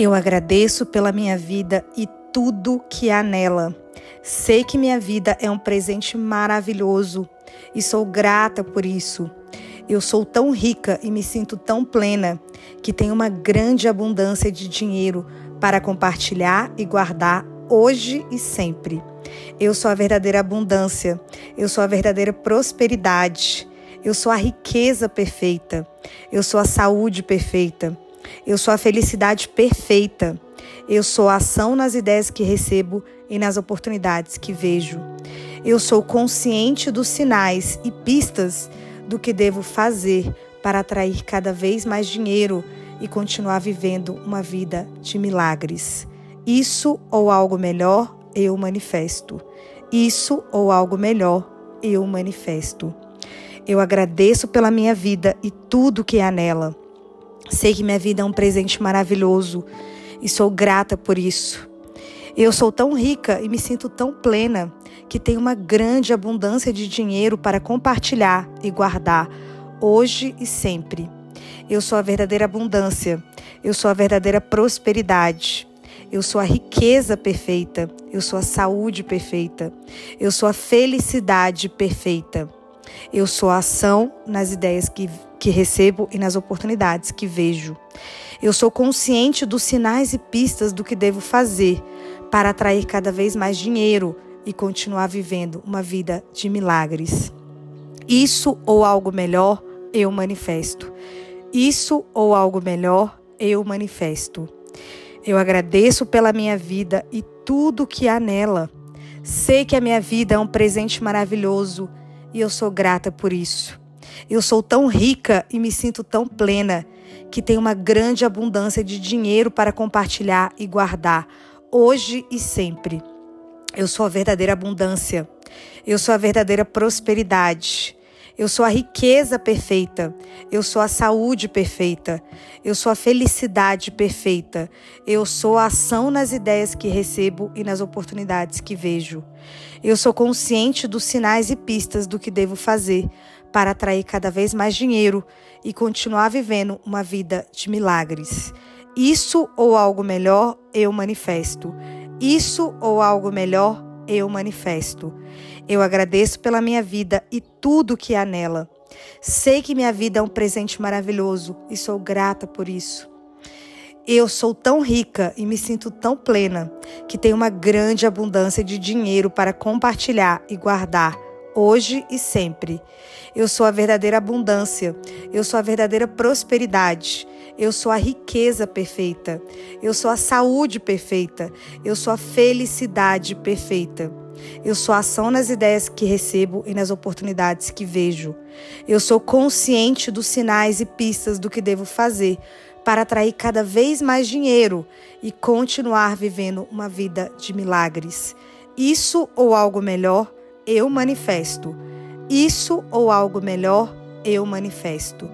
Eu agradeço pela minha vida e tudo que há nela. Sei que minha vida é um presente maravilhoso e sou grata por isso. Eu sou tão rica e me sinto tão plena que tenho uma grande abundância de dinheiro para compartilhar e guardar hoje e sempre. Eu sou a verdadeira abundância, eu sou a verdadeira prosperidade, eu sou a riqueza perfeita, eu sou a saúde perfeita. Eu sou a felicidade perfeita. Eu sou a ação nas ideias que recebo e nas oportunidades que vejo. Eu sou consciente dos sinais e pistas do que devo fazer para atrair cada vez mais dinheiro e continuar vivendo uma vida de milagres. Isso ou algo melhor, eu manifesto. Isso ou algo melhor, eu manifesto. Eu agradeço pela minha vida e tudo que há nela. Sei que minha vida é um presente maravilhoso e sou grata por isso. Eu sou tão rica e me sinto tão plena que tenho uma grande abundância de dinheiro para compartilhar e guardar hoje e sempre. Eu sou a verdadeira abundância, eu sou a verdadeira prosperidade. Eu sou a riqueza perfeita, eu sou a saúde perfeita, eu sou a felicidade perfeita. Eu sou a ação nas ideias que, que recebo e nas oportunidades que vejo. Eu sou consciente dos sinais e pistas do que devo fazer para atrair cada vez mais dinheiro e continuar vivendo uma vida de milagres. Isso ou algo melhor, eu manifesto. Isso ou algo melhor, eu manifesto. Eu agradeço pela minha vida e tudo que há nela. Sei que a minha vida é um presente maravilhoso e eu sou grata por isso. Eu sou tão rica e me sinto tão plena que tenho uma grande abundância de dinheiro para compartilhar e guardar, hoje e sempre. Eu sou a verdadeira abundância. Eu sou a verdadeira prosperidade. Eu sou a riqueza perfeita. Eu sou a saúde perfeita. Eu sou a felicidade perfeita. Eu sou a ação nas ideias que recebo e nas oportunidades que vejo. Eu sou consciente dos sinais e pistas do que devo fazer para atrair cada vez mais dinheiro e continuar vivendo uma vida de milagres. Isso ou algo melhor, eu manifesto. Isso ou algo melhor, eu manifesto. Eu agradeço pela minha vida e tudo que há nela. Sei que minha vida é um presente maravilhoso e sou grata por isso. Eu sou tão rica e me sinto tão plena que tenho uma grande abundância de dinheiro para compartilhar e guardar hoje e sempre. Eu sou a verdadeira abundância, eu sou a verdadeira prosperidade, eu sou a riqueza perfeita, eu sou a saúde perfeita, eu sou a felicidade perfeita. Eu sou ação nas ideias que recebo e nas oportunidades que vejo. Eu sou consciente dos sinais e pistas do que devo fazer para atrair cada vez mais dinheiro e continuar vivendo uma vida de milagres. Isso ou algo melhor, eu manifesto. Isso ou algo melhor, eu manifesto.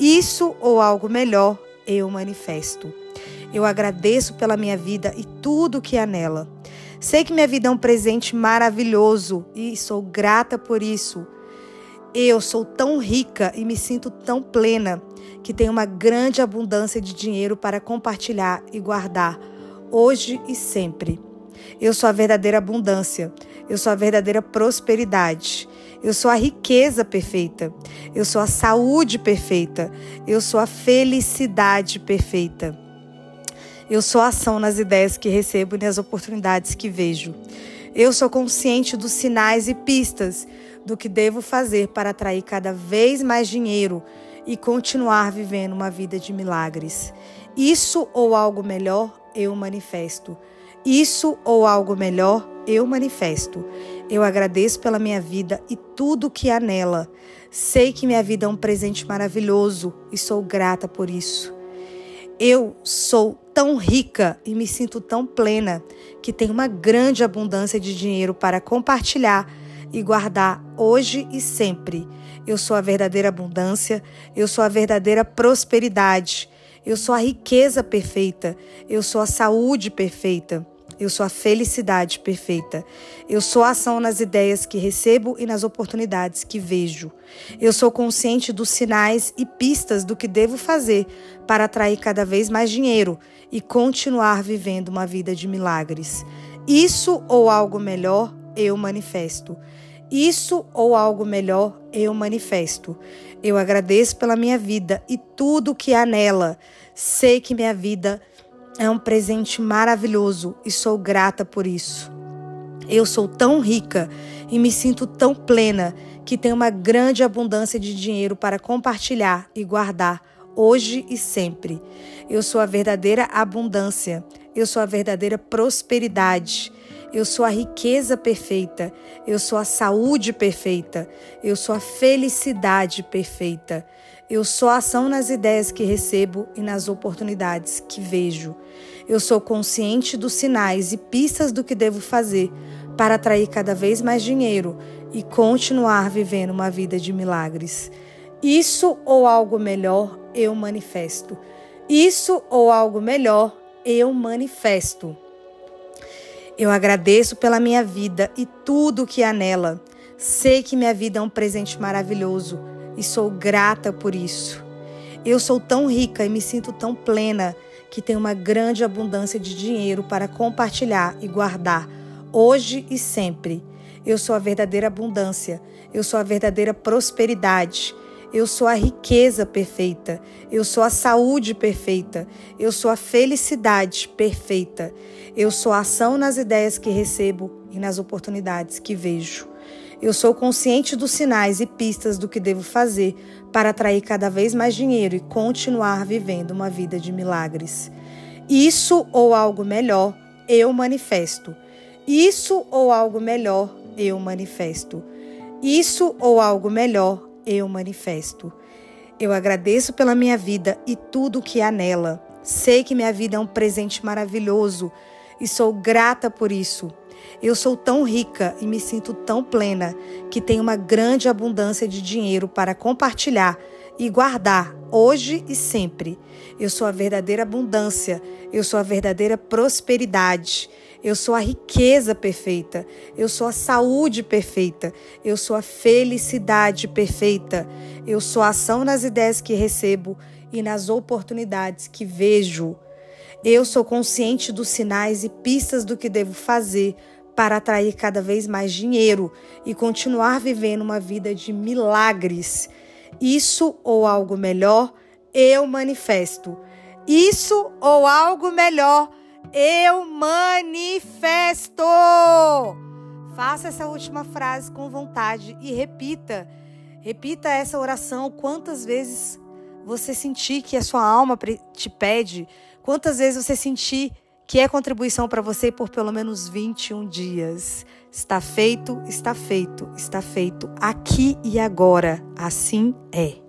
Isso ou algo melhor, eu manifesto. Eu agradeço pela minha vida e tudo que há nela. Sei que minha vida é um presente maravilhoso e sou grata por isso. Eu sou tão rica e me sinto tão plena que tenho uma grande abundância de dinheiro para compartilhar e guardar, hoje e sempre. Eu sou a verdadeira abundância, eu sou a verdadeira prosperidade, eu sou a riqueza perfeita, eu sou a saúde perfeita, eu sou a felicidade perfeita. Eu sou a ação nas ideias que recebo e nas oportunidades que vejo. Eu sou consciente dos sinais e pistas do que devo fazer para atrair cada vez mais dinheiro e continuar vivendo uma vida de milagres. Isso ou algo melhor, eu manifesto. Isso ou algo melhor, eu manifesto. Eu agradeço pela minha vida e tudo que há nela. Sei que minha vida é um presente maravilhoso e sou grata por isso. Eu sou tão rica e me sinto tão plena que tenho uma grande abundância de dinheiro para compartilhar e guardar hoje e sempre. Eu sou a verdadeira abundância, eu sou a verdadeira prosperidade, eu sou a riqueza perfeita, eu sou a saúde perfeita, Eu sou a felicidade perfeita. Eu sou a ação nas ideias que recebo e nas oportunidades que vejo. Eu sou consciente dos sinais e pistas do que devo fazer para atrair cada vez mais dinheiro e continuar vivendo uma vida de milagres. Isso ou algo melhor, eu manifesto. Isso ou algo melhor, eu manifesto. Eu agradeço pela minha vida e tudo que há nela. Sei que minha vida é um presente maravilhoso e sou grata por isso. Eu sou tão rica e me sinto tão plena que tenho uma grande abundância de dinheiro para compartilhar e guardar hoje e sempre. Eu sou a verdadeira abundância, eu sou a verdadeira prosperidade. Eu sou a riqueza perfeita, eu sou a saúde perfeita, eu sou a felicidade perfeita. Eu sou a ação nas ideias que recebo e nas oportunidades que vejo. Eu sou consciente dos sinais e pistas do que devo fazer para atrair cada vez mais dinheiro e continuar vivendo uma vida de milagres. Isso ou algo melhor eu manifesto. Isso ou algo melhor eu manifesto. Eu agradeço pela minha vida e tudo que há nela. Sei que minha vida é um presente maravilhoso e sou grata por isso. Eu sou tão rica e me sinto tão plena que tenho uma grande abundância de dinheiro para compartilhar e guardar hoje e sempre. Eu sou a verdadeira abundância, eu sou a verdadeira prosperidade. Eu sou a riqueza perfeita, eu sou a saúde perfeita, eu sou a felicidade perfeita, eu sou a ação nas ideias que recebo e nas oportunidades que vejo. Eu sou consciente dos sinais e pistas do que devo fazer para atrair cada vez mais dinheiro e continuar vivendo uma vida de milagres. Isso ou algo melhor, eu manifesto. Isso ou algo melhor, eu manifesto. Isso ou algo melhor, eu manifesto. Eu agradeço pela minha vida e tudo o que há nela. Sei que minha vida é um presente maravilhoso e sou grata por isso. Eu sou tão rica e me sinto tão plena que tenho uma grande abundância de dinheiro para compartilhar e guardar hoje e sempre. Eu sou a verdadeira abundância, eu sou a verdadeira prosperidade. Eu sou a riqueza perfeita, eu sou a saúde perfeita, eu sou a felicidade perfeita, eu sou a ação nas ideias que recebo e nas oportunidades que vejo. Eu sou consciente dos sinais e pistas do que devo fazer para atrair cada vez mais dinheiro e continuar vivendo uma vida de milagres. Isso ou algo melhor, eu manifesto. Isso ou algo melhor, eu manifesto. Faça essa última frase com vontade e repita. Repita essa oração quantas vezes você sentir que a sua alma te pede, quantas vezes você sentir que é contribuição para você por pelo menos 21 dias. Está feito, está feito, está feito aqui e agora. Assim é.